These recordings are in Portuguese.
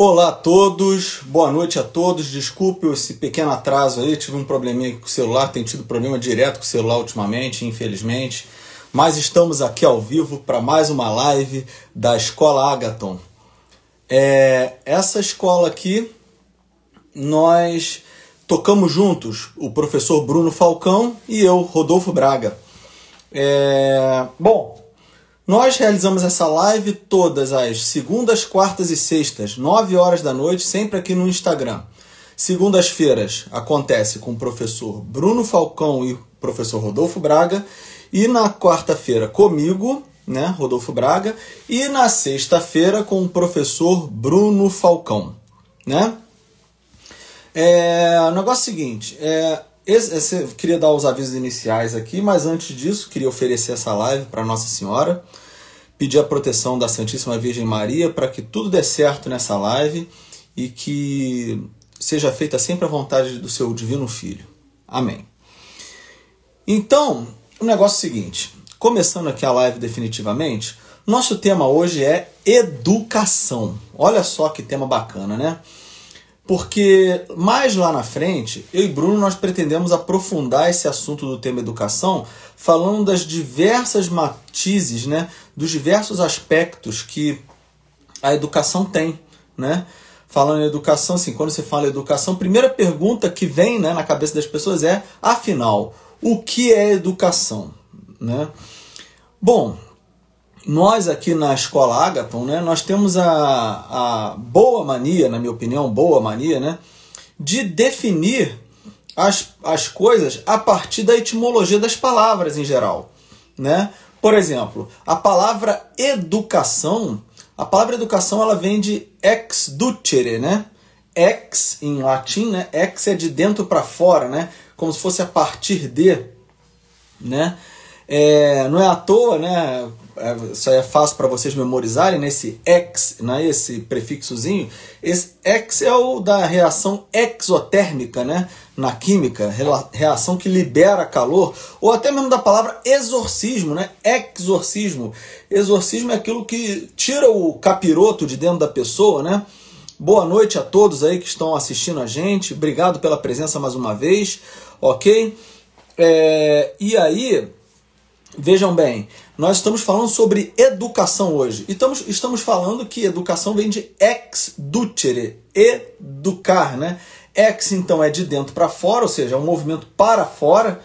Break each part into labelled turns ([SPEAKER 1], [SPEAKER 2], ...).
[SPEAKER 1] Olá a todos, boa noite a todos. Desculpe esse pequeno atraso aí, tive um probleminha com o celular, tenho tido problema direto com o celular ultimamente, infelizmente. Mas estamos aqui ao vivo para mais uma live da Escola Agaton. É, essa escola aqui, nós tocamos juntos, o professor Bruno Falcão e eu, Rodolfo Braga. É, bom, nós realizamos essa live todas as segundas, quartas e sextas, 9 horas da noite, sempre aqui no Instagram. Segundas-feiras acontece com o professor Bruno Falcão e o professor Rodolfo Braga. E na quarta-feira comigo, né, Rodolfo Braga. E na sexta-feira com o professor Bruno Falcão. Né? É, o negócio é o seguinte, é, esse, esse, queria dar os avisos iniciais aqui, mas antes disso, queria oferecer essa live para Nossa Senhora, pedir a proteção da Santíssima Virgem Maria para que tudo dê certo nessa live e que seja feita sempre a vontade do seu Divino Filho. Amém. Então, o negócio é o seguinte, começando aqui a live definitivamente, nosso tema hoje é educação. Olha só que tema bacana, né? porque mais lá na frente, eu e Bruno nós pretendemos aprofundar esse assunto do tema educação, falando das diversas matizes, né, dos diversos aspectos que a educação tem, né? Falando em educação, assim, quando você fala em educação, a primeira pergunta que vem né, na cabeça das pessoas é, afinal, o que é educação? Né? Bom, nós aqui na escola Agaton, né, nós temos a, a boa mania, na minha opinião, boa mania, né, de definir as, as coisas a partir da etimologia das palavras em geral. Né? Por exemplo, a palavra educação, a palavra educação ela vem de ex ducere, né? Ex em latim, né? Ex é de dentro para fora, né? Como se fosse a partir de, né? É, não é à toa, né? É, isso é fácil para vocês memorizarem, nesse né? ex, né, esse prefixozinho, esse ex é o da reação exotérmica, né, na química, reação que libera calor, ou até mesmo da palavra exorcismo, né, exorcismo. Exorcismo é aquilo que tira o capiroto de dentro da pessoa, né? Boa noite a todos aí que estão assistindo a gente, obrigado pela presença mais uma vez, ok? É, e aí, vejam bem, nós estamos falando sobre educação hoje. E estamos, estamos falando que educação vem de ex ducere, educar, né? Ex, então, é de dentro para fora, ou seja, é um movimento para fora,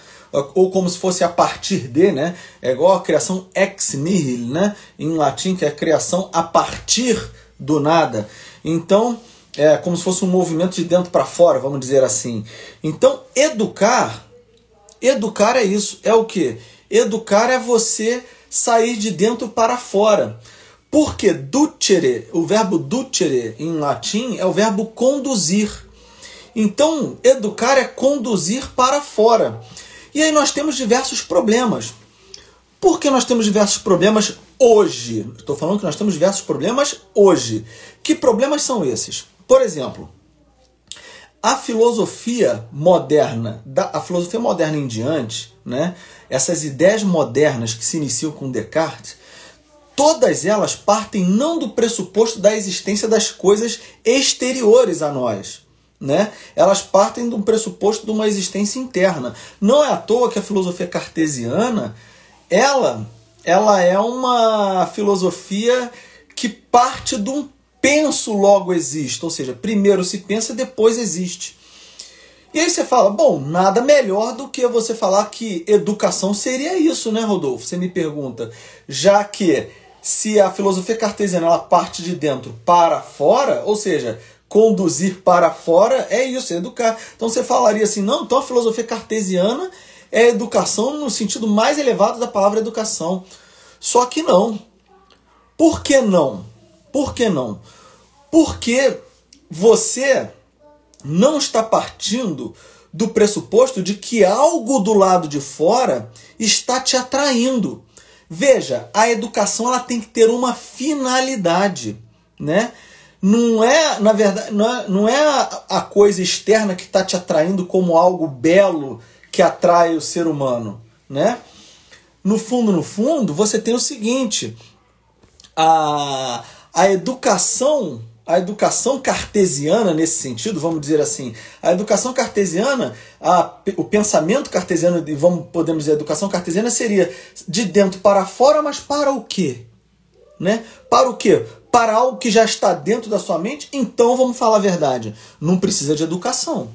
[SPEAKER 1] ou como se fosse a partir de, né? É igual a criação ex nihil, né? Em latim, que é a criação a partir do nada. Então, é como se fosse um movimento de dentro para fora, vamos dizer assim. Então, educar, educar é isso, é o que? Educar é você sair de dentro para fora. Porque ducere, o verbo ducere em latim é o verbo conduzir. Então, educar é conduzir para fora. E aí nós temos diversos problemas. Por que nós temos diversos problemas hoje? Estou falando que nós temos diversos problemas hoje. Que problemas são esses? Por exemplo, a filosofia moderna, da, a filosofia moderna em diante, né, essas ideias modernas que se iniciam com Descartes, todas elas partem não do pressuposto da existência das coisas exteriores a nós. Né? Elas partem do pressuposto de uma existência interna. Não é à toa que a filosofia cartesiana ela, ela é uma filosofia que parte de um penso logo existe, ou seja, primeiro se pensa, depois existe. E aí você fala, bom, nada melhor do que você falar que educação seria isso, né, Rodolfo? Você me pergunta, já que se a filosofia cartesiana ela parte de dentro para fora, ou seja, conduzir para fora é isso, é educar. Então você falaria assim, não, então a filosofia cartesiana é educação no sentido mais elevado da palavra educação. Só que não. Por que não? Por que não? Porque você não está partindo do pressuposto de que algo do lado de fora está te atraindo. Veja, a educação ela tem que ter uma finalidade, né? Não é, na verdade, não é, não é a, coisa externa que está te atraindo como algo belo que atrai o ser humano, né? No fundo, no fundo, você tem o seguinte: a, a educação a educação cartesiana nesse sentido, vamos dizer assim, a educação cartesiana, a, o pensamento cartesiano, vamos podemos dizer, a educação cartesiana seria de dentro para fora, mas para o quê? Né? Para o quê? Para algo que já está dentro da sua mente, então vamos falar a verdade. Não precisa de educação.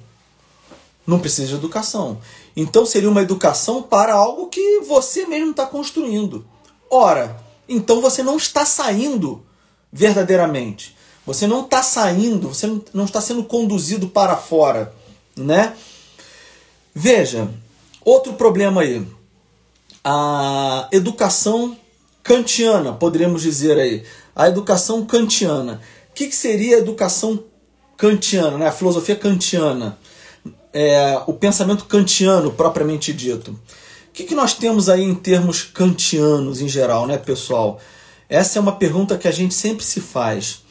[SPEAKER 1] Não precisa de educação. Então seria uma educação para algo que você mesmo está construindo. Ora, então você não está saindo verdadeiramente. Você não está saindo, você não está sendo conduzido para fora, né? Veja, outro problema aí. A educação kantiana, poderíamos dizer aí. A educação kantiana. O que, que seria a educação kantiana, né? a filosofia kantiana? É, o pensamento kantiano propriamente dito. O que, que nós temos aí em termos kantianos em geral, né, pessoal? Essa é uma pergunta que a gente sempre se faz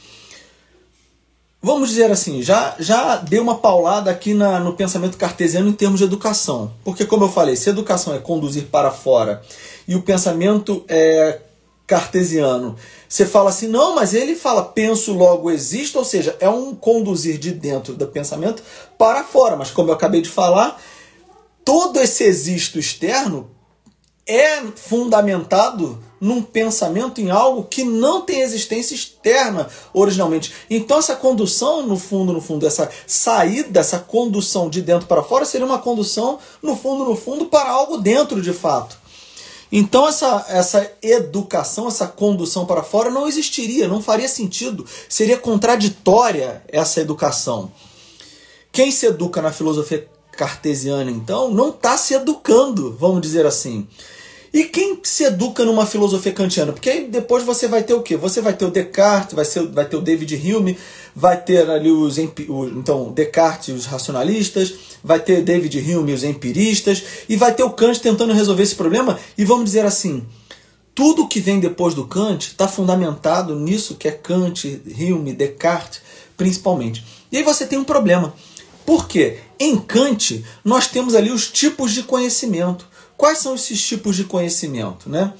[SPEAKER 1] vamos dizer assim, já, já deu uma paulada aqui na, no pensamento cartesiano em termos de educação. Porque, como eu falei, se educação é conduzir para fora e o pensamento é cartesiano, você fala assim, não, mas ele fala penso, logo existo, ou seja, é um conduzir de dentro do pensamento para fora. Mas, como eu acabei de falar, todo esse existo externo é fundamentado num pensamento, em algo que não tem existência externa originalmente. Então essa condução, no fundo, no fundo, essa saída, essa condução de dentro para fora seria uma condução, no fundo, no fundo, para algo dentro de fato. Então essa, essa educação, essa condução para fora não existiria, não faria sentido, seria contraditória essa educação. Quem se educa na filosofia cartesiana, então, não está se educando, vamos dizer assim. E quem se educa numa filosofia kantiana? Porque aí depois você vai ter o quê? Você vai ter o Descartes, vai, ser, vai ter o David Hume, vai ter ali os, então Descartes os racionalistas, vai ter David Hume os empiristas e vai ter o Kant tentando resolver esse problema. E vamos dizer assim, tudo que vem depois do Kant está fundamentado nisso que é Kant, Hume, Descartes, principalmente. E aí você tem um problema. Por quê? Em Kant nós temos ali os tipos de conhecimento. Quais são esses tipos de conhecimento? Né?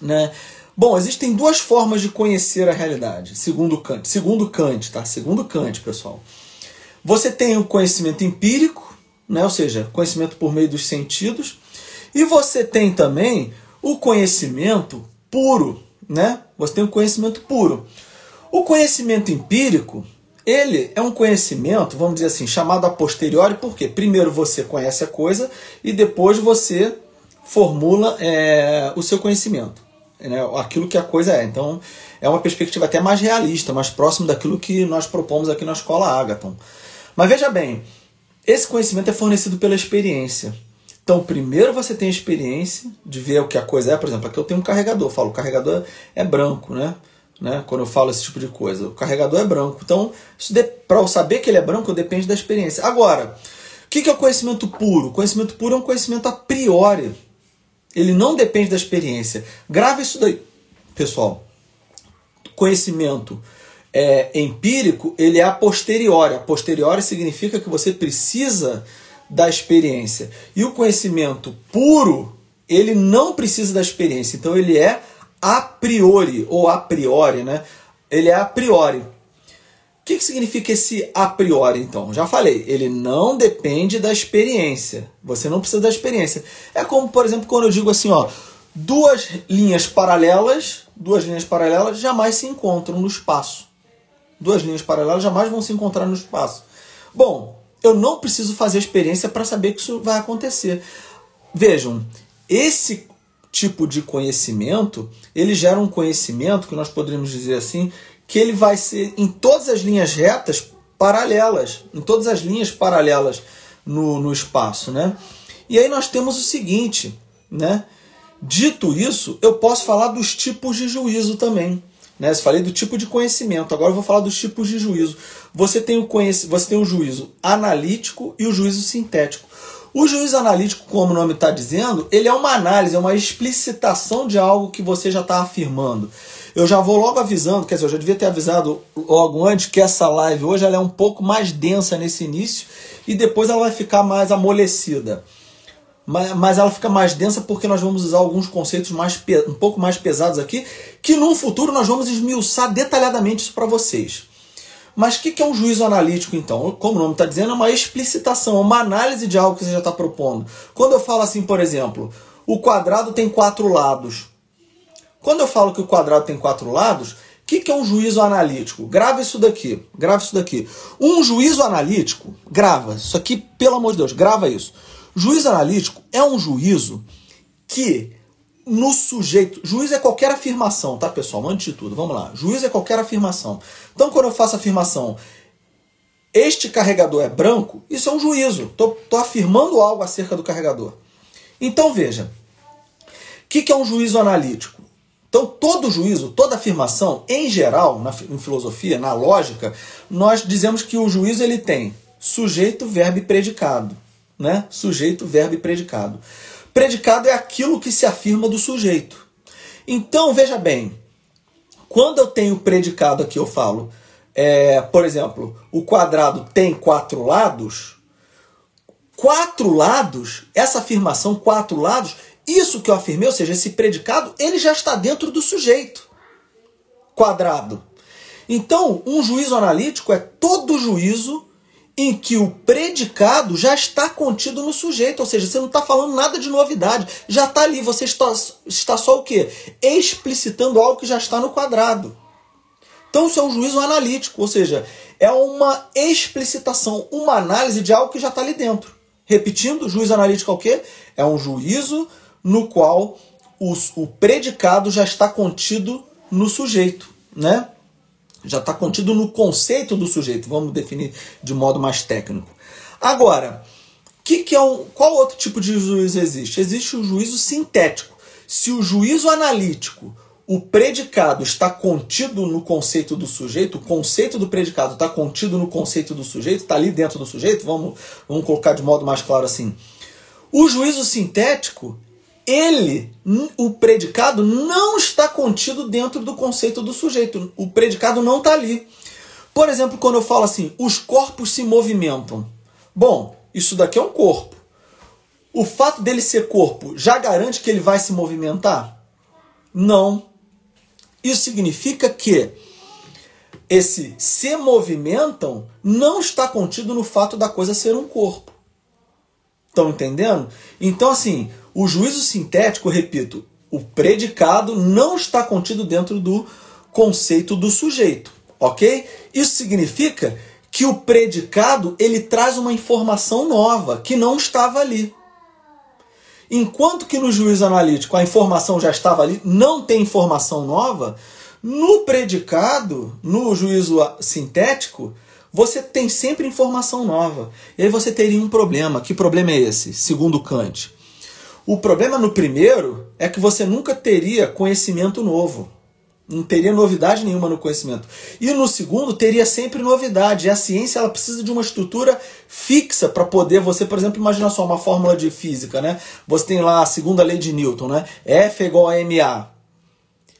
[SPEAKER 1] Né? Bom, existem duas formas de conhecer a realidade, segundo Kant. Segundo Kant, tá? Segundo Kant, pessoal. Você tem o conhecimento empírico, né? ou seja, conhecimento por meio dos sentidos, e você tem também o conhecimento puro, né? Você tem o conhecimento puro. O conhecimento empírico ele é um conhecimento, vamos dizer assim, chamado a posteriori, porque primeiro você conhece a coisa e depois você formula é, o seu conhecimento, né, aquilo que a coisa é. Então é uma perspectiva até mais realista, mais próximo daquilo que nós propomos aqui na escola Agaton. Mas veja bem, esse conhecimento é fornecido pela experiência. Então, primeiro você tem a experiência de ver o que a coisa é. Por exemplo, aqui eu tenho um carregador. Eu falo, o carregador é branco, né? Né? Quando eu falo esse tipo de coisa. O carregador é branco. Então, para eu saber que ele é branco, depende da experiência. Agora, o que é o conhecimento puro? O conhecimento puro é um conhecimento a priori. Ele não depende da experiência. Grava isso daí, pessoal. Conhecimento é, empírico, ele é a posteriori. A posteriori significa que você precisa da experiência. E o conhecimento puro, ele não precisa da experiência. Então, ele é a priori, ou a priori, né? Ele é a priori. O que, que significa esse a priori, então? Já falei, ele não depende da experiência. Você não precisa da experiência. É como, por exemplo, quando eu digo assim, ó, duas linhas paralelas, duas linhas paralelas jamais se encontram no espaço. Duas linhas paralelas jamais vão se encontrar no espaço. Bom, eu não preciso fazer experiência para saber que isso vai acontecer. Vejam, esse tipo de conhecimento, ele gera um conhecimento que nós poderíamos dizer assim, que ele vai ser em todas as linhas retas paralelas, em todas as linhas paralelas no, no espaço, né? E aí nós temos o seguinte, né? Dito isso, eu posso falar dos tipos de juízo também. Né? Eu falei do tipo de conhecimento, agora eu vou falar dos tipos de juízo. Você tem o, conhec... você tem o juízo analítico e o juízo sintético. O juízo analítico, como o nome está dizendo, ele é uma análise, é uma explicitação de algo que você já está afirmando. Eu já vou logo avisando, quer dizer, eu já devia ter avisado logo antes que essa live hoje ela é um pouco mais densa nesse início e depois ela vai ficar mais amolecida. Mas, mas ela fica mais densa porque nós vamos usar alguns conceitos mais um pouco mais pesados aqui, que no futuro nós vamos esmiuçar detalhadamente isso para vocês. Mas o que, que é um juízo analítico, então? Como o nome está dizendo, é uma explicitação, uma análise de algo que você já está propondo. Quando eu falo assim, por exemplo, o quadrado tem quatro lados. Quando eu falo que o quadrado tem quatro lados, o que, que é um juízo analítico? Grava isso daqui, grava isso daqui. Um juízo analítico, grava, isso aqui, pelo amor de Deus, grava isso. Juízo analítico é um juízo que no sujeito. Juízo é qualquer afirmação, tá, pessoal? Antes de tudo, vamos lá. Juízo é qualquer afirmação. Então, quando eu faço a afirmação, este carregador é branco, isso é um juízo. Estou afirmando algo acerca do carregador. Então, veja. O que, que é um juízo analítico? Então, todo juízo, toda afirmação, em geral, na, em filosofia, na lógica, nós dizemos que o juízo ele tem sujeito, verbo e predicado. Né? Sujeito, verbo e predicado. Predicado é aquilo que se afirma do sujeito. Então, veja bem, quando eu tenho predicado aqui, eu falo, é, por exemplo, o quadrado tem quatro lados. Quatro lados, essa afirmação, quatro lados, isso que eu afirmei, ou seja, esse predicado, ele já está dentro do sujeito. Quadrado. Então, um juízo analítico é todo juízo em que o predicado já está contido no sujeito, ou seja, você não está falando nada de novidade, já está ali, você está, está só o quê? Explicitando algo que já está no quadrado. Então isso é um juízo analítico, ou seja, é uma explicitação, uma análise de algo que já está ali dentro. Repetindo, juízo analítico é o quê? É um juízo no qual o, o predicado já está contido no sujeito, né? Já está contido no conceito do sujeito, vamos definir de modo mais técnico. Agora, que que é um, qual outro tipo de juízo existe? Existe o juízo sintético. Se o juízo analítico, o predicado está contido no conceito do sujeito, o conceito do predicado está contido no conceito do sujeito, está ali dentro do sujeito, vamos, vamos colocar de modo mais claro assim. O juízo sintético ele, o predicado, não está contido dentro do conceito do sujeito. O predicado não está ali. Por exemplo, quando eu falo assim, os corpos se movimentam. Bom, isso daqui é um corpo. O fato dele ser corpo já garante que ele vai se movimentar? Não. Isso significa que esse se movimentam não está contido no fato da coisa ser um corpo. Estão entendendo? Então, assim, o juízo sintético, repito, o predicado não está contido dentro do conceito do sujeito, ok? Isso significa que o predicado ele traz uma informação nova que não estava ali. Enquanto que no juízo analítico a informação já estava ali, não tem informação nova, no predicado, no juízo sintético, você tem sempre informação nova. E aí você teria um problema. Que problema é esse? Segundo Kant. O problema no primeiro é que você nunca teria conhecimento novo. Não teria novidade nenhuma no conhecimento. E no segundo, teria sempre novidade. E a ciência ela precisa de uma estrutura fixa para poder você, por exemplo, imaginar só uma fórmula de física, né? Você tem lá a segunda lei de Newton, né? F é igual a ma.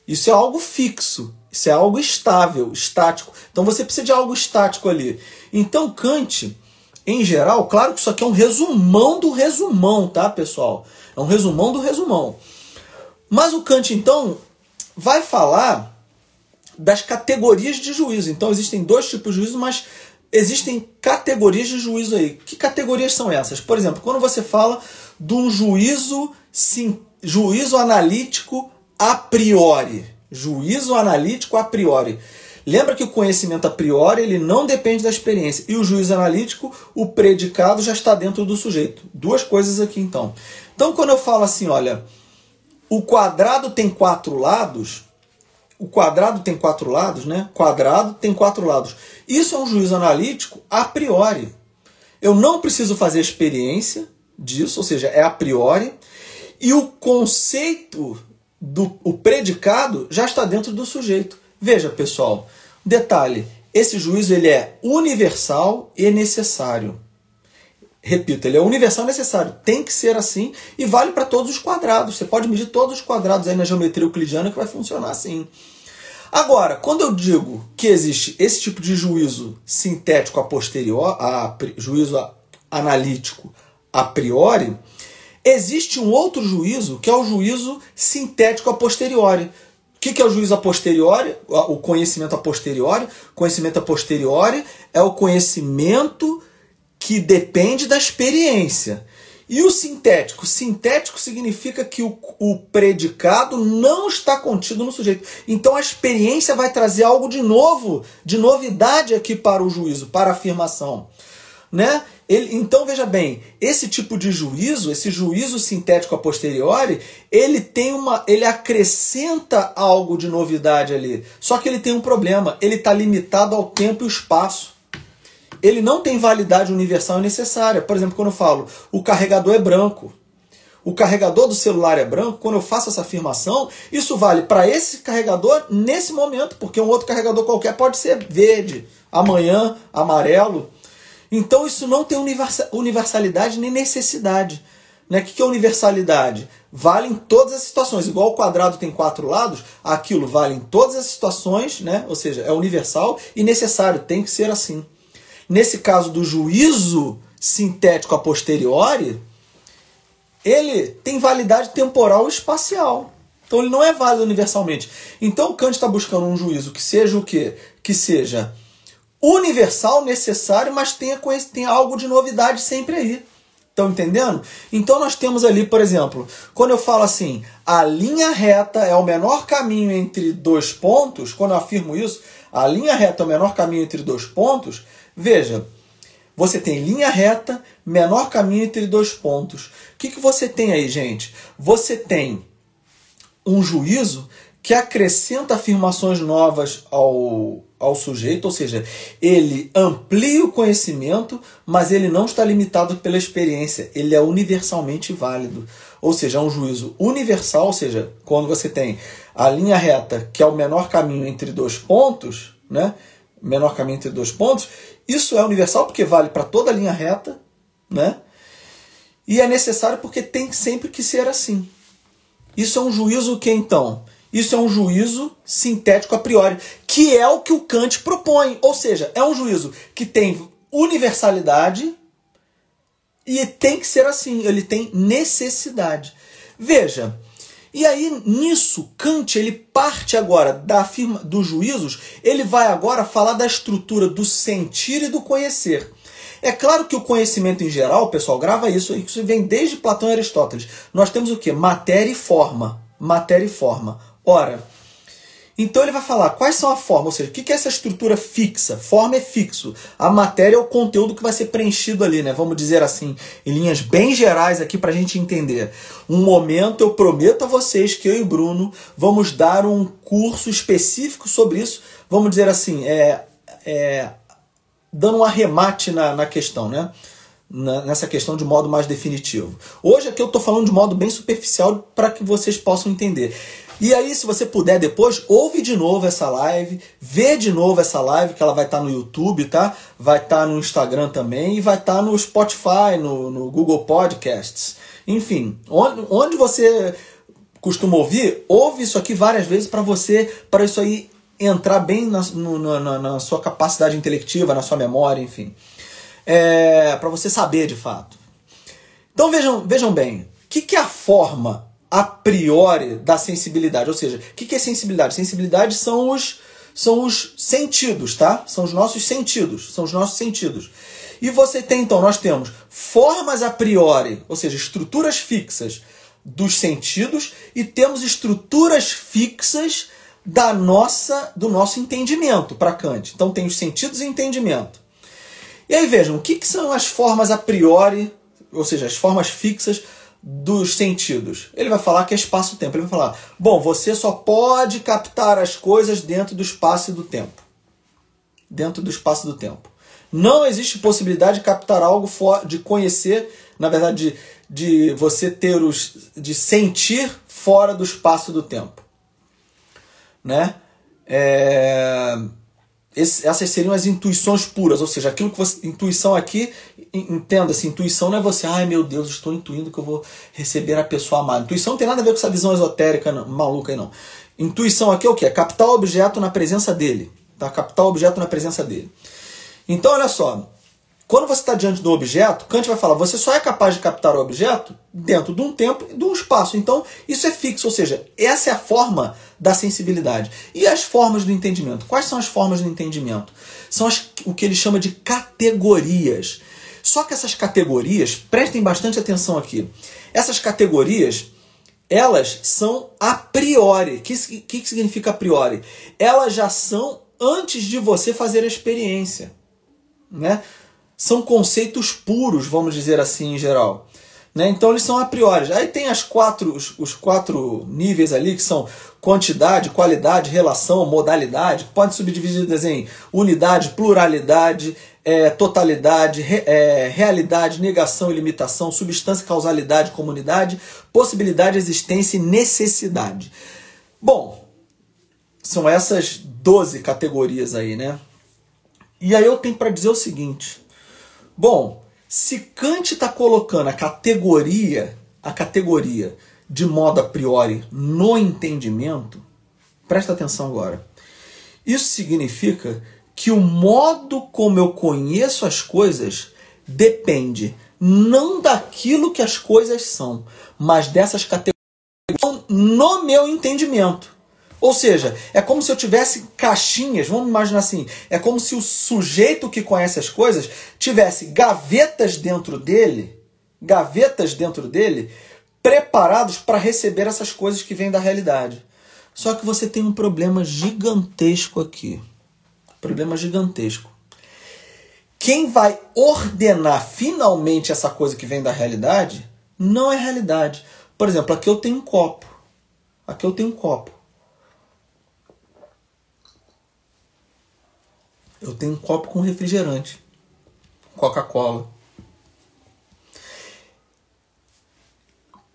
[SPEAKER 1] Isso é algo fixo, isso é algo estável, estático. Então você precisa de algo estático ali. Então Kant, em geral, claro que isso aqui é um resumão do resumão, tá, pessoal? É um resumão do resumão. Mas o Kant, então, vai falar das categorias de juízo. Então, existem dois tipos de juízo, mas existem categorias de juízo aí. Que categorias são essas? Por exemplo, quando você fala de um juízo, sim, juízo analítico a priori. Juízo analítico a priori. Lembra que o conhecimento a priori ele não depende da experiência. E o juízo analítico, o predicado já está dentro do sujeito. Duas coisas aqui então. Então, quando eu falo assim, olha, o quadrado tem quatro lados, o quadrado tem quatro lados, né? Quadrado tem quatro lados. Isso é um juízo analítico a priori. Eu não preciso fazer experiência disso, ou seja, é a priori. E o conceito do o predicado já está dentro do sujeito. Veja, pessoal, detalhe, esse juízo ele é universal e necessário. Repito, ele é universal necessário. Tem que ser assim e vale para todos os quadrados. Você pode medir todos os quadrados aí na geometria euclidiana que vai funcionar assim. Agora, quando eu digo que existe esse tipo de juízo sintético a posterior, a, juízo analítico a priori, existe um outro juízo que é o juízo sintético a posteriori. O que, que é o juízo a posteriori? O conhecimento a posteriori? Conhecimento a posteriori é o conhecimento que depende da experiência. E o sintético? Sintético significa que o, o, predicado não está contido no sujeito. Então a experiência vai trazer algo de novo, de novidade aqui para o juízo, para a afirmação. Né? Ele, então veja bem, esse tipo de juízo, esse juízo sintético a posteriori, ele tem uma, ele acrescenta algo de novidade ali. Só que ele tem um problema, ele está limitado ao tempo e espaço ele não tem validade universal necessária. Por exemplo, quando eu falo o carregador é branco, o carregador do celular é branco, quando eu faço essa afirmação, isso vale para esse carregador nesse momento, porque um outro carregador qualquer pode ser verde, amanhã amarelo. Então isso não tem universalidade nem necessidade. Né? O que é universalidade? Vale em todas as situações. Igual o quadrado tem quatro lados, aquilo vale em todas as situações, né? ou seja, é universal e necessário, tem que ser assim. Nesse caso do juízo sintético a posteriori, ele tem validade temporal e espacial. Então ele não é válido universalmente. Então Kant está buscando um juízo que seja o quê? Que seja universal, necessário, mas tenha, tenha algo de novidade sempre aí. Estão entendendo? Então nós temos ali, por exemplo, quando eu falo assim, a linha reta é o menor caminho entre dois pontos, quando eu afirmo isso, a linha reta é o menor caminho entre dois pontos, Veja, você tem linha reta, menor caminho entre dois pontos. O que, que você tem aí, gente? Você tem um juízo que acrescenta afirmações novas ao, ao sujeito, ou seja, ele amplia o conhecimento, mas ele não está limitado pela experiência, ele é universalmente válido. Ou seja, é um juízo universal, ou seja, quando você tem a linha reta, que é o menor caminho entre dois pontos, né? Menor caminho entre dois pontos, isso é universal porque vale para toda a linha reta, né? E é necessário porque tem sempre que ser assim. Isso é um juízo que então? Isso é um juízo sintético a priori, que é o que o Kant propõe. Ou seja, é um juízo que tem universalidade e tem que ser assim, ele tem necessidade. Veja, e aí, nisso, Kant ele parte agora da firma dos juízos, ele vai agora falar da estrutura do sentir e do conhecer. É claro que o conhecimento em geral, pessoal, grava isso, isso vem desde Platão e Aristóteles. Nós temos o que? Matéria e forma. Matéria e forma. Ora, então ele vai falar quais são a forma, ou seja, o que é essa estrutura fixa? Forma é fixo. A matéria é o conteúdo que vai ser preenchido ali, né? Vamos dizer assim, em linhas bem gerais aqui para a gente entender. Um momento eu prometo a vocês que eu e Bruno vamos dar um curso específico sobre isso. Vamos dizer assim, é, é dando um arremate na, na questão, né? nessa questão de modo mais definitivo. Hoje aqui eu estou falando de modo bem superficial para que vocês possam entender. E aí, se você puder depois, ouve de novo essa live, vê de novo essa live, que ela vai estar tá no YouTube, tá? Vai estar tá no Instagram também e vai estar tá no Spotify, no, no Google Podcasts. Enfim, onde, onde você costuma ouvir, ouve isso aqui várias vezes para você, para isso aí entrar bem na, no, na, na, sua capacidade intelectiva, na sua memória, enfim. É, para você saber de fato. Então vejam, vejam bem, o que, que é a forma a priori da sensibilidade. Ou seja, o que é sensibilidade? Sensibilidade são os, são os sentidos, tá? São os nossos sentidos. São os nossos sentidos. E você tem, então, nós temos formas a priori, ou seja, estruturas fixas dos sentidos, e temos estruturas fixas da nossa do nosso entendimento para Kant. Então tem os sentidos e entendimento. E aí vejam, o que, que são as formas a priori, ou seja, as formas fixas dos sentidos. Ele vai falar que é espaço-tempo. Ele vai falar: bom, você só pode captar as coisas dentro do espaço e do tempo. Dentro do espaço e do tempo. Não existe possibilidade de captar algo, de conhecer, na verdade, de, de você ter os. de sentir fora do espaço e do tempo. Né? É esse, essas seriam as intuições puras, ou seja, aquilo que você. Intuição aqui, entenda-se, intuição não é você, ai meu Deus, estou intuindo que eu vou receber a pessoa amada. Intuição não tem nada a ver com essa visão esotérica não, maluca aí, não. Intuição aqui é o que? É captar o objeto na presença dele. Tá? Captar o objeto na presença dele. Então, olha só. Quando você está diante do objeto, Kant vai falar: você só é capaz de captar o objeto dentro de um tempo e de um espaço. Então, isso é fixo, ou seja, essa é a forma da sensibilidade. E as formas do entendimento? Quais são as formas do entendimento? São as, o que ele chama de categorias. Só que essas categorias, prestem bastante atenção aqui, essas categorias, elas são a priori. O que, que, significa a priori? Elas já são antes de você fazer a experiência. Né? são conceitos puros, vamos dizer assim, em geral. Né? Então eles são a priori. Aí tem as quatro, os, os, quatro níveis ali, que são quantidade, qualidade, relação, modalidade, que podem subdivididas em unidade, pluralidade, é, totalidade, re, é, realidade, negação e limitação, substância, causalidade, comunidade, possibilidade, existência e necessidade. Bom, são essas 12 categorias aí, né? E aí eu tenho para dizer o seguinte: Bom, se Kant está colocando a categoria, a categoria de modo a priori no entendimento, presta atenção agora. Isso significa que o modo como eu conheço as coisas depende não daquilo que as coisas são, mas dessas categorias no meu entendimento. Ou seja, é como se eu tivesse caixinhas, vamos imaginar assim, é como se o sujeito que conhece as coisas tivesse gavetas dentro dele, gavetas dentro dele, preparados para receber essas coisas que vêm da realidade. Só que você tem um problema gigantesco aqui. Problema gigantesco. Quem vai ordenar finalmente essa coisa que vem da realidade não é realidade. Por exemplo, aqui eu tenho um copo. Aqui eu tenho um copo. Eu tenho um copo com refrigerante, Coca-Cola.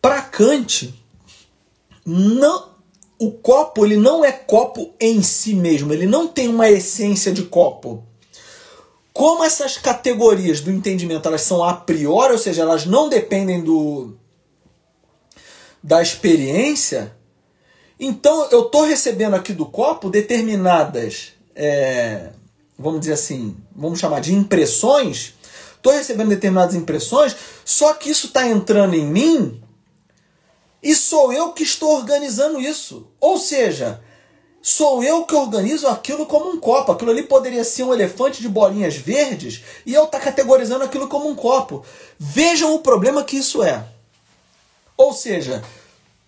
[SPEAKER 1] Para Kant, não, o copo ele não é copo em si mesmo, ele não tem uma essência de copo. Como essas categorias do entendimento elas são a priori, ou seja, elas não dependem do da experiência, então eu estou recebendo aqui do copo determinadas é, vamos dizer assim, vamos chamar de impressões, estou recebendo determinadas impressões, só que isso está entrando em mim e sou eu que estou organizando isso. Ou seja, sou eu que organizo aquilo como um copo. Aquilo ali poderia ser um elefante de bolinhas verdes e eu estar tá categorizando aquilo como um copo. Vejam o problema que isso é. Ou seja,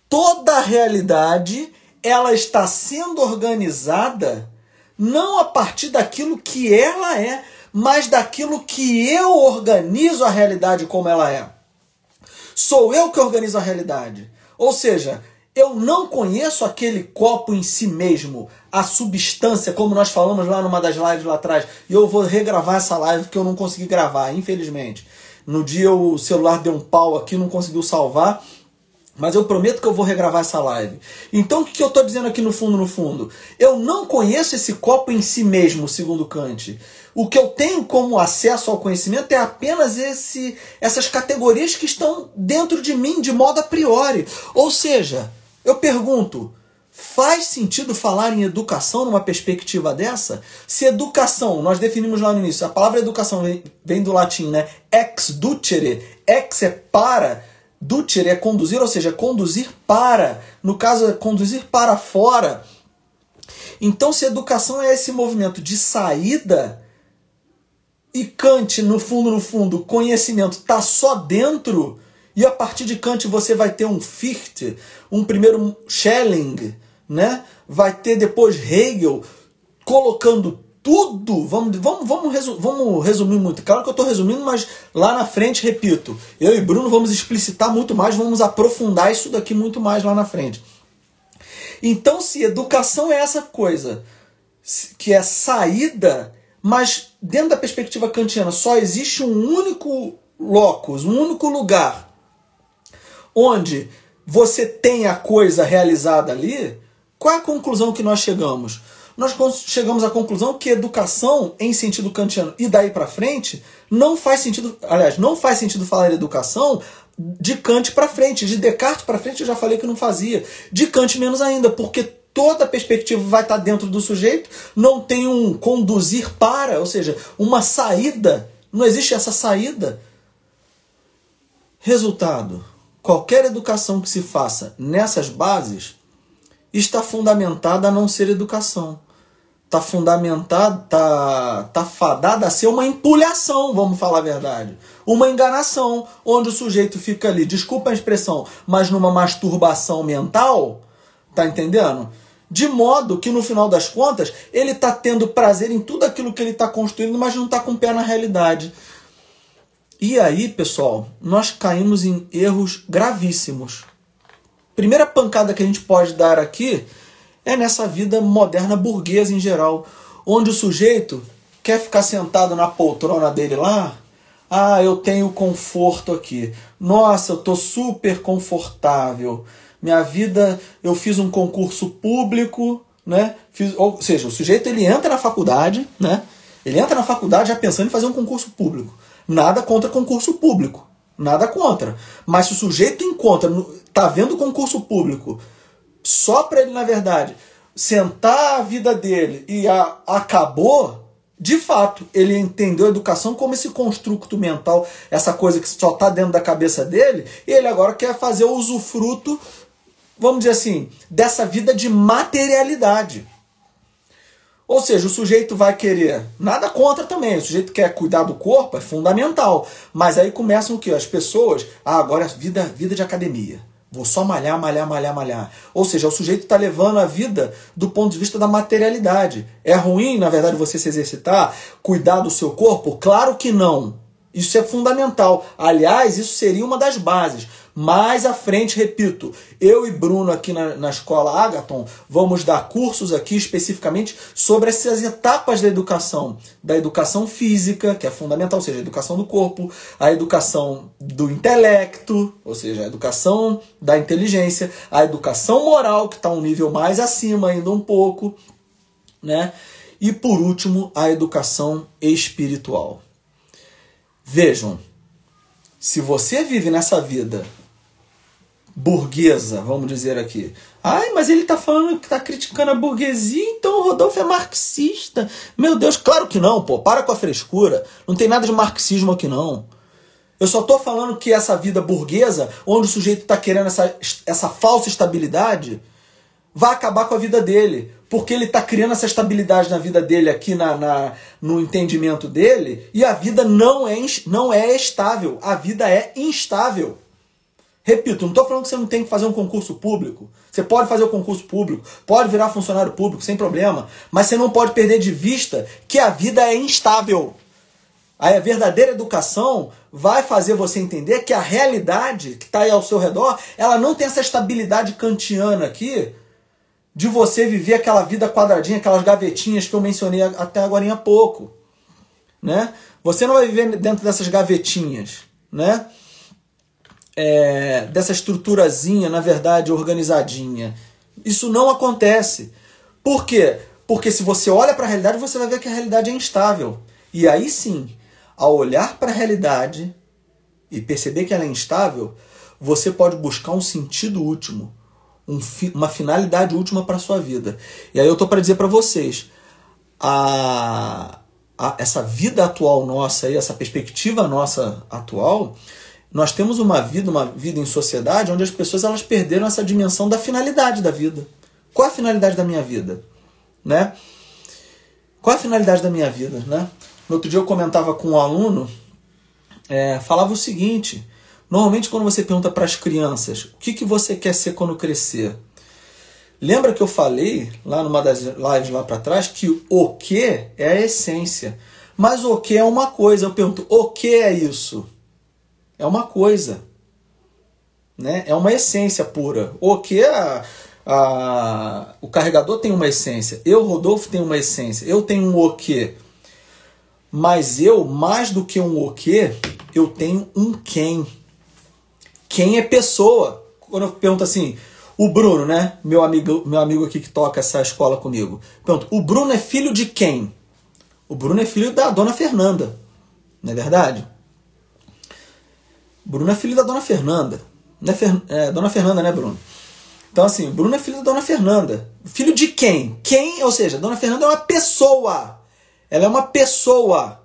[SPEAKER 1] toda a realidade ela está sendo organizada não a partir daquilo que ela é, mas daquilo que eu organizo a realidade como ela é. Sou eu que organizo a realidade. Ou seja, eu não conheço aquele copo em si mesmo, a substância, como nós falamos lá numa das lives lá atrás. E eu vou regravar essa live que eu não consegui gravar, infelizmente. No dia o celular deu um pau aqui, não conseguiu salvar. Mas eu prometo que eu vou regravar essa live. Então o que eu estou dizendo aqui no fundo, no fundo? Eu não conheço esse copo em si mesmo, segundo Kant. O que eu tenho como acesso ao conhecimento é apenas esse, essas categorias que estão dentro de mim de modo a priori. Ou seja, eu pergunto, faz sentido falar em educação numa perspectiva dessa? Se educação, nós definimos lá no início, a palavra educação vem, vem do latim, né? Ex ducere, ex é para Ducere é conduzir, ou seja, conduzir para. No caso, é conduzir para fora. Então, se educação é esse movimento de saída, e Kant, no fundo, no fundo, conhecimento está só dentro, e a partir de Kant você vai ter um Fichte, um primeiro Schelling, né? vai ter depois Hegel colocando tudo, vamos, vamos, vamos, resumir, vamos resumir muito. Claro que eu estou resumindo, mas lá na frente, repito, eu e Bruno vamos explicitar muito mais, vamos aprofundar isso daqui muito mais lá na frente. Então, se educação é essa coisa que é saída, mas dentro da perspectiva kantiana só existe um único locus, um único lugar onde você tem a coisa realizada ali, qual é a conclusão que nós chegamos? nós chegamos à conclusão que educação em sentido kantiano e daí para frente não faz sentido, aliás, não faz sentido falar em educação de Kant para frente, de Descartes para frente eu já falei que não fazia, de Kant menos ainda, porque toda a perspectiva vai estar dentro do sujeito, não tem um conduzir para, ou seja, uma saída Não existe essa saída. Resultado: qualquer educação que se faça nessas bases está fundamentada a não ser educação. Está fundamentada, está tá fadada a ser uma empulhação, vamos falar a verdade. Uma enganação, onde o sujeito fica ali, desculpa a expressão, mas numa masturbação mental, tá entendendo? De modo que no final das contas ele está tendo prazer em tudo aquilo que ele está construindo, mas não está com o pé na realidade. E aí, pessoal, nós caímos em erros gravíssimos. Primeira pancada que a gente pode dar aqui é nessa vida moderna burguesa em geral, onde o sujeito quer ficar sentado na poltrona dele lá. Ah, eu tenho conforto aqui. Nossa, eu tô super confortável minha vida, eu fiz um concurso público, né? Fiz, ou seja, o sujeito ele entra na faculdade, né? Ele entra na faculdade já pensando em fazer um concurso público. Nada contra concurso público. Nada contra. Mas se o sujeito encontra, tá vendo concurso público, só para ele, na verdade, sentar a vida dele e a, acabou, de fato, ele entendeu a educação como esse construto mental, essa coisa que só está dentro da cabeça dele, e ele agora quer fazer o usufruto vamos dizer assim, dessa vida de materialidade. Ou seja, o sujeito vai querer, nada contra também, o sujeito quer cuidar do corpo, é fundamental. Mas aí começam o que? As pessoas, ah, agora é vida, vida de academia. Vou só malhar, malhar, malhar, malhar. Ou seja, o sujeito está levando a vida do ponto de vista da materialidade. É ruim, na verdade, você se exercitar, cuidar do seu corpo? Claro que não. Isso é fundamental. Aliás, isso seria uma das bases. Mais à frente, repito, eu e Bruno aqui na, na escola Agaton vamos dar cursos aqui especificamente sobre essas etapas da educação. Da educação física, que é fundamental, ou seja, a educação do corpo, a educação do intelecto, ou seja, a educação da inteligência, a educação moral, que está um nível mais acima ainda um pouco, né? E por último, a educação espiritual. Vejam, se você vive nessa vida burguesa, vamos dizer aqui. Ai, mas ele está falando que está criticando a burguesia, então o Rodolfo é marxista. Meu Deus, claro que não, pô, para com a frescura. Não tem nada de marxismo aqui não. Eu só estou falando que essa vida burguesa, onde o sujeito está querendo essa, essa falsa estabilidade, vai acabar com a vida dele. Porque ele está criando essa estabilidade na vida dele aqui na, na, no entendimento dele, e a vida não é, não é estável. A vida é instável. Repito, não estou falando que você não tem que fazer um concurso público. Você pode fazer o concurso público, pode virar funcionário público sem problema, mas você não pode perder de vista que a vida é instável. Aí a verdadeira educação vai fazer você entender que a realidade que está aí ao seu redor, ela não tem essa estabilidade kantiana aqui de você viver aquela vida quadradinha, aquelas gavetinhas que eu mencionei até agora há pouco, né? Você não vai viver dentro dessas gavetinhas, né? É, dessa estruturazinha, na verdade, organizadinha. Isso não acontece. Por quê? Porque se você olha para a realidade, você vai ver que a realidade é instável. E aí sim, ao olhar para a realidade e perceber que ela é instável, você pode buscar um sentido último, um fi, uma finalidade última para sua vida. E aí eu estou para dizer para vocês, a, a, essa vida atual nossa, essa perspectiva nossa atual, nós temos uma vida, uma vida em sociedade onde as pessoas elas perderam essa dimensão da finalidade da vida. Qual é a finalidade da minha vida? Né? Qual é a finalidade da minha vida? Né? No outro dia eu comentava com um aluno, é, falava o seguinte: normalmente quando você pergunta para as crianças o que, que você quer ser quando crescer, lembra que eu falei lá numa das lives lá para trás que o que é a essência, mas o que é uma coisa. Eu pergunto: o que é isso? É uma coisa. Né? É uma essência pura. O que a, a, o carregador tem uma essência. Eu, Rodolfo, tenho uma essência. Eu tenho um o que. Mas eu, mais do que um o que, eu tenho um quem. Quem é pessoa. Quando eu pergunto assim, o Bruno, né? Meu amigo, meu amigo aqui que toca essa escola comigo. Pergunto, o Bruno é filho de quem? O Bruno é filho da dona Fernanda. Não é verdade? Bruno é filho da dona Fernanda. Né, Fer... é, dona Fernanda, né, Bruno? Então, assim, Bruno é filho da dona Fernanda. Filho de quem? Quem? Ou seja, dona Fernanda é uma pessoa. Ela é uma pessoa.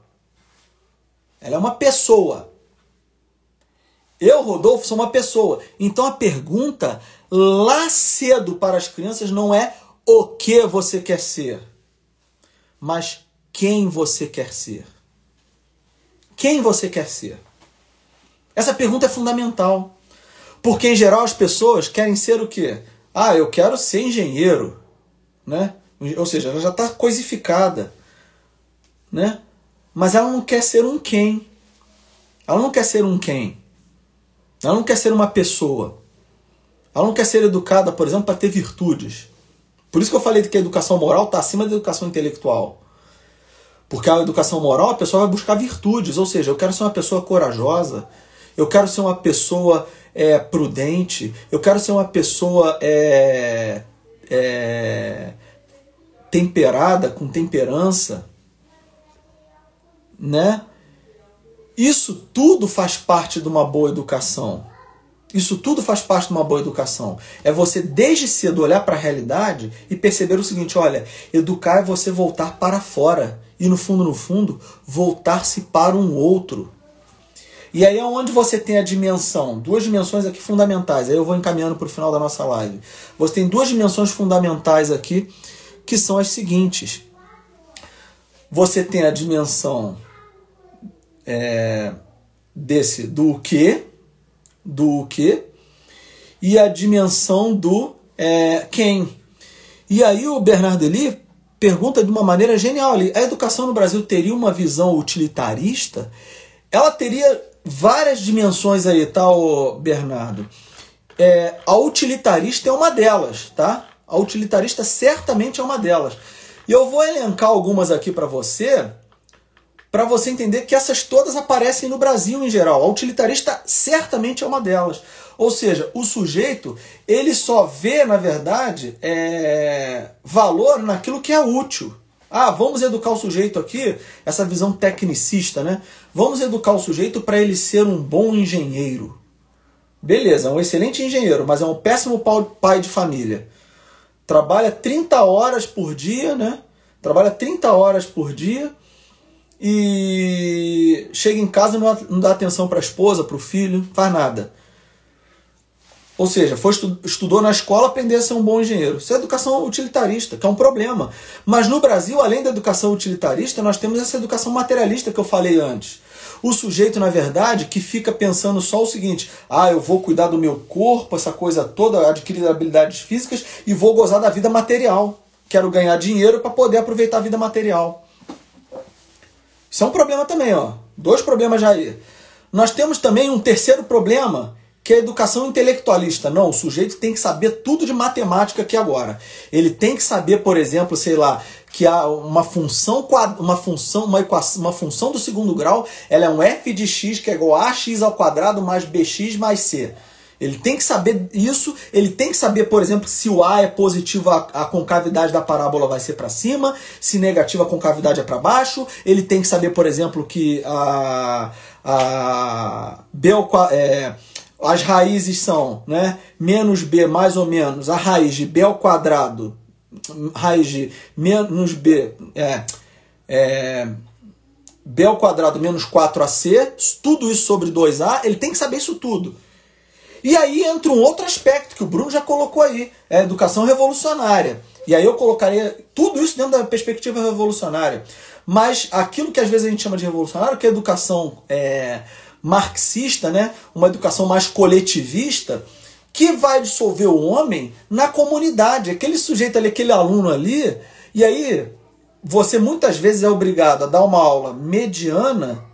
[SPEAKER 1] Ela é uma pessoa. Eu, Rodolfo, sou uma pessoa. Então a pergunta lá cedo para as crianças não é o que você quer ser, mas quem você quer ser. Quem você quer ser? Essa pergunta é fundamental. Porque em geral as pessoas querem ser o quê? Ah, eu quero ser engenheiro, né? Ou seja, ela já está coisificada, né? Mas ela não quer ser um quem. Ela não quer ser um quem. Ela não quer ser uma pessoa. Ela não quer ser educada, por exemplo, para ter virtudes. Por isso que eu falei que a educação moral está acima da educação intelectual. Porque a educação moral, a pessoa vai buscar virtudes. Ou seja, eu quero ser uma pessoa corajosa, eu quero ser uma pessoa é, prudente, eu quero ser uma pessoa é, é, temperada, com temperança. Né? Isso tudo faz parte de uma boa educação. Isso tudo faz parte de uma boa educação. É você, desde cedo, olhar para a realidade e perceber o seguinte: olha, educar é você voltar para fora. E no fundo, no fundo, voltar-se para um outro. E aí é onde você tem a dimensão, duas dimensões aqui fundamentais. Aí eu vou encaminhando para o final da nossa live. Você tem duas dimensões fundamentais aqui, que são as seguintes. Você tem a dimensão é, desse do que, do que, e a dimensão do é, quem. E aí o Bernardo Eli pergunta de uma maneira genial ali, a educação no Brasil teria uma visão utilitarista? Ela teria várias dimensões aí, tá, Bernardo? É, a utilitarista é uma delas, tá? A utilitarista certamente é uma delas. E eu vou elencar algumas aqui para você, para você entender que essas todas aparecem no Brasil em geral. A utilitarista certamente é uma delas. Ou seja, o sujeito ele só vê, na verdade, é, valor naquilo que é útil. Ah, vamos educar o sujeito aqui, essa visão tecnicista, né? Vamos educar o sujeito para ele ser um bom engenheiro. Beleza, é um excelente engenheiro, mas é um péssimo pai de família. Trabalha 30 horas por dia, né? Trabalha 30 horas por dia e chega em casa não dá atenção para a esposa, para o filho, faz nada. Ou seja, foi estudou na escola aprender a ser um bom engenheiro. Isso é educação utilitarista, que é um problema. Mas no Brasil, além da educação utilitarista, nós temos essa educação materialista que eu falei antes. O sujeito, na verdade, que fica pensando só o seguinte: ah, eu vou cuidar do meu corpo, essa coisa toda, adquirir habilidades físicas e vou gozar da vida material. Quero ganhar dinheiro para poder aproveitar a vida material. Isso é um problema também, ó. Dois problemas já aí. Nós temos também um terceiro problema, que é educação intelectualista. Não, o sujeito tem que saber tudo de matemática aqui agora. Ele tem que saber, por exemplo, sei lá, que há uma função uma função uma equação, uma função do segundo grau, ela é um f de x que é igual a x ao quadrado mais bx mais c. Ele tem que saber isso, ele tem que saber, por exemplo, se o A é positivo, a, a concavidade da parábola vai ser para cima, se negativo, a concavidade é para baixo. Ele tem que saber, por exemplo, que a, a B é, as raízes são né, menos B mais ou menos a raiz de B ao quadrado, raiz de menos B, é, é, B ao quadrado menos 4AC, tudo isso sobre 2A, ele tem que saber isso tudo. E aí entra um outro aspecto que o Bruno já colocou aí, é a educação revolucionária. E aí eu colocaria tudo isso dentro da perspectiva revolucionária. Mas aquilo que às vezes a gente chama de revolucionário, que é a educação é, marxista, né? uma educação mais coletivista, que vai dissolver o homem na comunidade. Aquele sujeito ali, aquele aluno ali, e aí você muitas vezes é obrigado a dar uma aula mediana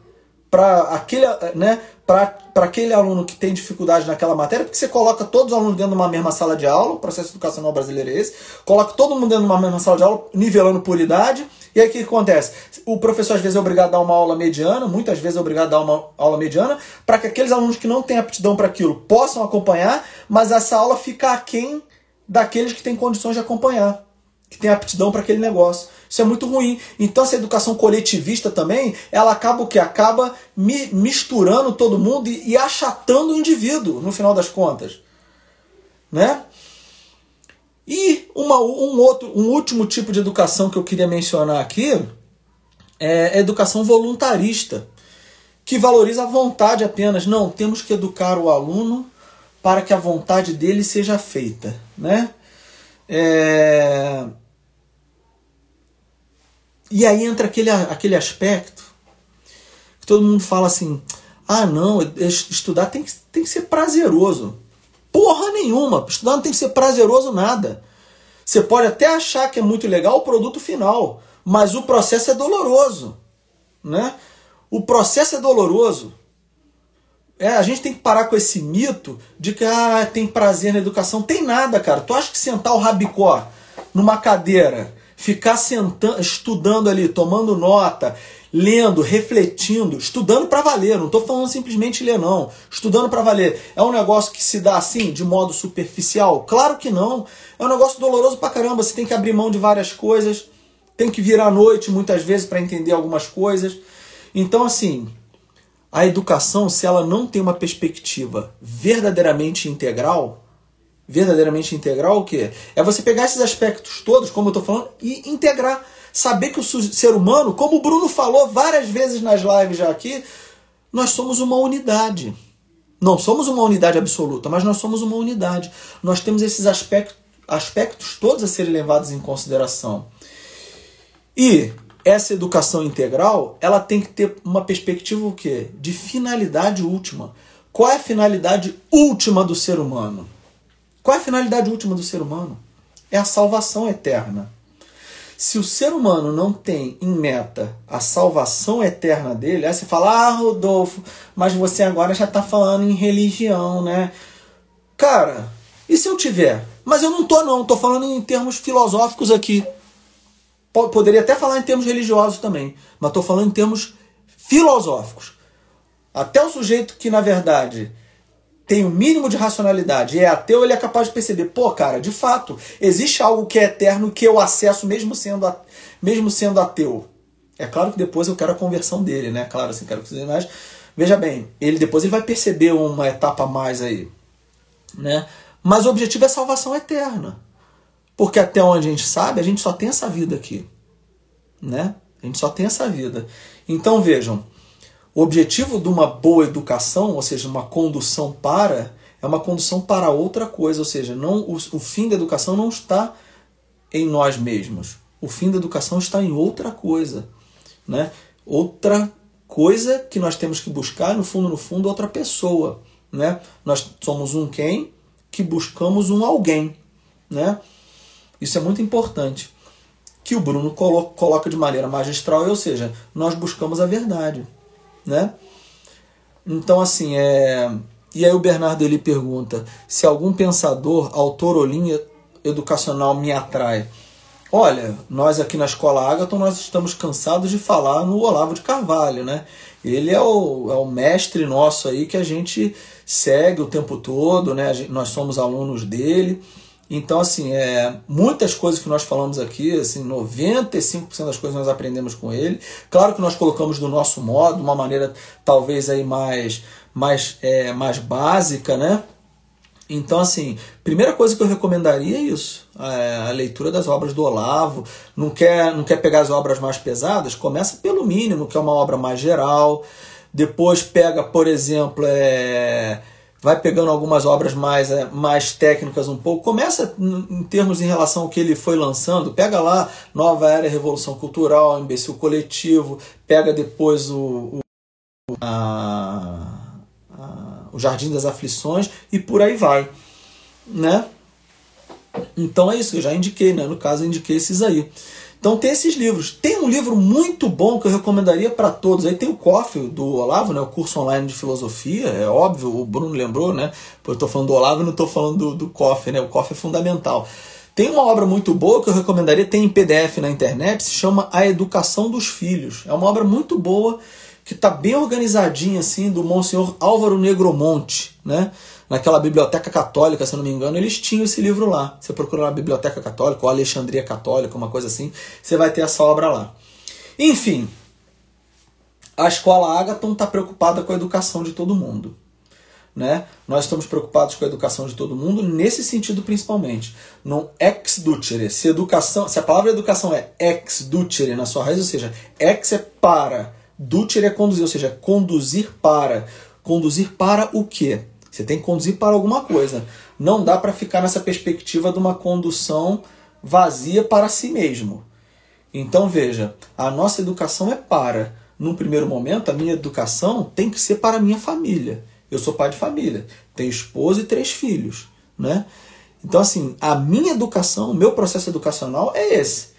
[SPEAKER 1] para aquele, né, para aquele aluno que tem dificuldade naquela matéria, porque você coloca todos os alunos dentro de uma mesma sala de aula, o processo educacional brasileiro é esse, coloca todo mundo dentro de uma mesma sala de aula, nivelando por idade, e aí o que acontece? O professor às vezes é obrigado a dar uma aula mediana, muitas vezes é obrigado a dar uma aula mediana, para que aqueles alunos que não têm aptidão para aquilo possam acompanhar, mas essa aula fica aquém daqueles que têm condições de acompanhar, que têm aptidão para aquele negócio. Isso é muito ruim. Então essa educação coletivista também, ela acaba o que? Acaba mi misturando todo mundo e, e achatando o indivíduo, no final das contas. Né? E uma, um, outro, um último tipo de educação que eu queria mencionar aqui é a educação voluntarista. que valoriza a vontade apenas. Não, temos que educar o aluno para que a vontade dele seja feita, né? É... E aí entra aquele, aquele aspecto que todo mundo fala assim: ah, não, estudar tem que, tem que ser prazeroso. Porra nenhuma, estudar não tem que ser prazeroso nada. Você pode até achar que é muito legal o produto final, mas o processo é doloroso, né? O processo é doloroso. É, a gente tem que parar com esse mito de que ah, tem prazer na educação. Tem nada, cara. Tu acha que sentar o rabicó numa cadeira, ficar sentando, estudando ali, tomando nota, lendo, refletindo, estudando para valer. Não estou falando simplesmente ler, não. Estudando para valer. É um negócio que se dá assim, de modo superficial? Claro que não. É um negócio doloroso pra caramba. Você tem que abrir mão de várias coisas. Tem que virar à noite muitas vezes para entender algumas coisas. Então, assim, a educação, se ela não tem uma perspectiva verdadeiramente integral, verdadeiramente integral o quê? É você pegar esses aspectos todos, como eu estou falando, e integrar saber que o ser humano, como o Bruno falou várias vezes nas lives já aqui, nós somos uma unidade. Não somos uma unidade absoluta, mas nós somos uma unidade. Nós temos esses aspectos, aspectos todos a serem levados em consideração. E essa educação integral, ela tem que ter uma perspectiva o quê? De finalidade última. Qual é a finalidade última do ser humano? Qual é a finalidade última do ser humano? É a salvação eterna. Se o ser humano não tem em meta a salvação eterna dele, aí você fala, ah, Rodolfo, mas você agora já está falando em religião, né? Cara, e se eu tiver? Mas eu não tô não, tô falando em termos filosóficos aqui. Poderia até falar em termos religiosos também, mas tô falando em termos filosóficos. Até o sujeito que, na verdade, tem o um mínimo de racionalidade e é ateu, ele é capaz de perceber, pô, cara, de fato, existe algo que é eterno que eu acesso mesmo sendo, a, mesmo sendo ateu. É claro que depois eu quero a conversão dele, né? Claro, assim, quero que vocês mais. Veja bem, ele depois ele vai perceber uma etapa a mais aí, né? Mas o objetivo é salvação eterna. Porque até onde a gente sabe, a gente só tem essa vida aqui, né? A gente só tem essa vida. Então vejam, o objetivo de uma boa educação, ou seja, uma condução para, é uma condução para outra coisa, ou seja, não o, o fim da educação não está em nós mesmos. O fim da educação está em outra coisa, né? Outra coisa que nós temos que buscar, no fundo, no fundo, outra pessoa, né? Nós somos um quem que buscamos um alguém, né? Isso é muito importante. Que o Bruno coloca de maneira magistral, ou seja, nós buscamos a verdade né? Então, assim, é... E aí o Bernardo ele pergunta se algum pensador, autor ou linha educacional me atrai. Olha, nós aqui na Escola Agaton nós estamos cansados de falar no Olavo de Carvalho, né? Ele é o, é o mestre nosso aí que a gente segue o tempo todo, né? Gente, nós somos alunos dele. Então, assim, é, muitas coisas que nós falamos aqui, assim, 95% das coisas nós aprendemos com ele. Claro que nós colocamos do nosso modo, de uma maneira talvez aí mais, mais, é, mais básica, né? Então, assim, primeira coisa que eu recomendaria é isso, é a leitura das obras do Olavo. Não quer, não quer pegar as obras mais pesadas? Começa pelo mínimo, que é uma obra mais geral. Depois pega, por exemplo, é, vai pegando algumas obras mais, é, mais técnicas um pouco, começa em termos em relação ao que ele foi lançando, pega lá Nova Era Revolução Cultural, Imbecil Coletivo, pega depois o, o, a, a, o Jardim das Aflições e por aí vai, né? Então é isso, eu já indiquei, né? No caso eu indiquei esses aí. Então tem esses livros. Tem um livro muito bom que eu recomendaria para todos. Aí tem o COF do Olavo, né, o curso online de filosofia. É óbvio, o Bruno lembrou, né? Porque eu estou falando do Olavo e não estou falando do, do COF, né? O COF é fundamental. Tem uma obra muito boa que eu recomendaria, tem em PDF na internet, se chama A Educação dos Filhos. É uma obra muito boa que está bem organizadinha assim do Monsenhor Álvaro Negromonte, né? Naquela biblioteca católica, se eu não me engano, eles tinham esse livro lá. Você procura na Biblioteca Católica ou Alexandria Católica, uma coisa assim, você vai ter essa obra lá. Enfim, a escola Agaton está preocupada com a educação de todo mundo. Né? Nós estamos preocupados com a educação de todo mundo nesse sentido principalmente. Não ex ducere. Se educação, se a palavra educação é ex ducere na sua raiz, ou seja, ex é para, Dutir é conduzir, ou seja, conduzir para. Conduzir para o quê? Você tem que conduzir para alguma coisa. Não dá para ficar nessa perspectiva de uma condução vazia para si mesmo. Então veja, a nossa educação é para. Num primeiro momento, a minha educação tem que ser para a minha família. Eu sou pai de família, tenho esposa e três filhos, né? Então assim, a minha educação, o meu processo educacional é esse.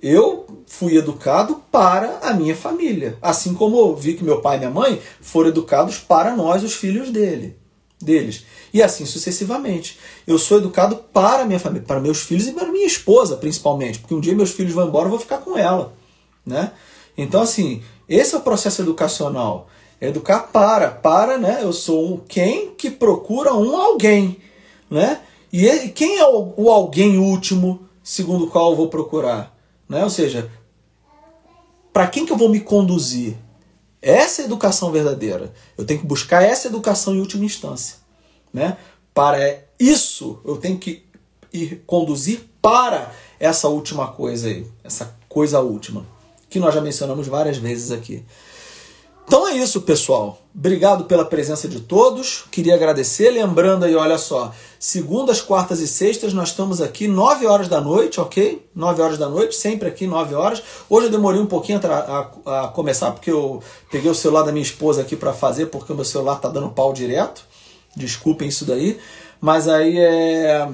[SPEAKER 1] Eu fui educado para a minha família, assim como eu vi que meu pai e minha mãe foram educados para nós, os filhos dele, deles. E assim sucessivamente. Eu sou educado para minha família, para meus filhos e para minha esposa, principalmente, porque um dia meus filhos vão embora, eu vou ficar com ela, né? Então assim, esse é o processo educacional. É educar para, para, né? Eu sou um quem que procura um alguém, né? E ele, quem é o, o alguém último segundo o qual eu vou procurar? Né? Ou seja, para quem que eu vou me conduzir? Essa é a educação verdadeira. Eu tenho que buscar essa educação em última instância. Né? Para isso, eu tenho que ir conduzir para essa última coisa aí, essa coisa última, que nós já mencionamos várias vezes aqui. Então é isso, pessoal. Obrigado pela presença de todos. Queria agradecer. Lembrando aí, olha só, segundas, quartas e sextas nós estamos aqui 9 horas da noite, ok? 9 horas da noite, sempre aqui 9 horas. Hoje eu demorei um pouquinho a, a, a começar porque eu peguei o celular da minha esposa aqui para fazer porque o meu celular tá dando pau direto. Desculpem isso daí. Mas aí é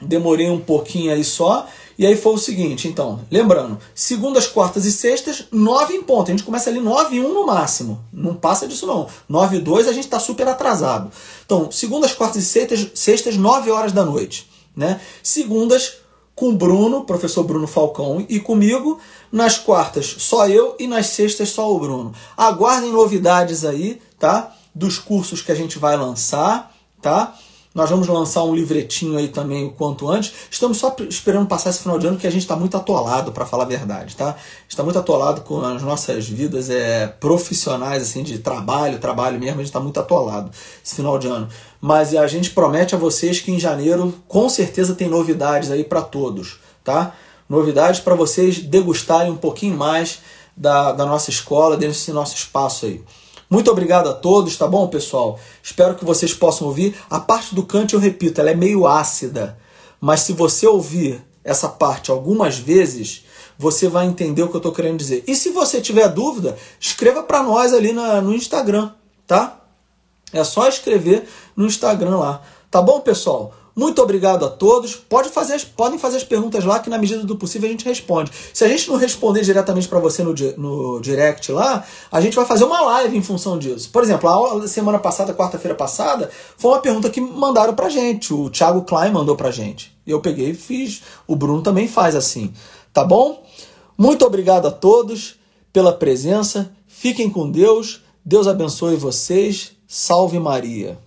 [SPEAKER 1] demorei um pouquinho aí só. E aí foi o seguinte, então, lembrando, segundas, quartas e sextas, 9 em ponto. A gente começa ali 9 e 1 no máximo. Não passa disso não. 9 e 2 a gente está super atrasado. Então, segundas, quartas e sextas, sextas 9 horas da noite. Né? Segundas, com o Bruno, professor Bruno Falcão, e comigo. Nas quartas, só eu. E nas sextas, só o Bruno. Aguardem novidades aí, tá? Dos cursos que a gente vai lançar, tá? Nós vamos lançar um livretinho aí também o quanto antes. Estamos só esperando passar esse final de ano que a gente está muito atolado, para falar a verdade, tá? Está muito atolado com as nossas vidas é, profissionais, assim, de trabalho, trabalho mesmo, a gente está muito atolado esse final de ano. Mas a gente promete a vocês que em janeiro, com certeza, tem novidades aí para todos, tá? Novidades para vocês degustarem um pouquinho mais da, da nossa escola, desse nosso espaço aí. Muito obrigado a todos, tá bom, pessoal? Espero que vocês possam ouvir. A parte do Kant, eu repito, ela é meio ácida. Mas se você ouvir essa parte algumas vezes, você vai entender o que eu estou querendo dizer. E se você tiver dúvida, escreva para nós ali na, no Instagram, tá? É só escrever no Instagram lá. Tá bom, pessoal? Muito obrigado a todos. Pode fazer, podem fazer as perguntas lá que na medida do possível a gente responde. Se a gente não responder diretamente para você no, no direct lá, a gente vai fazer uma live em função disso. Por exemplo, a aula da semana passada, quarta-feira passada, foi uma pergunta que mandaram pra gente. O Thiago Klein mandou pra gente. Eu peguei e fiz. O Bruno também faz assim. Tá bom? Muito obrigado a todos pela presença. Fiquem com Deus. Deus abençoe vocês. Salve Maria.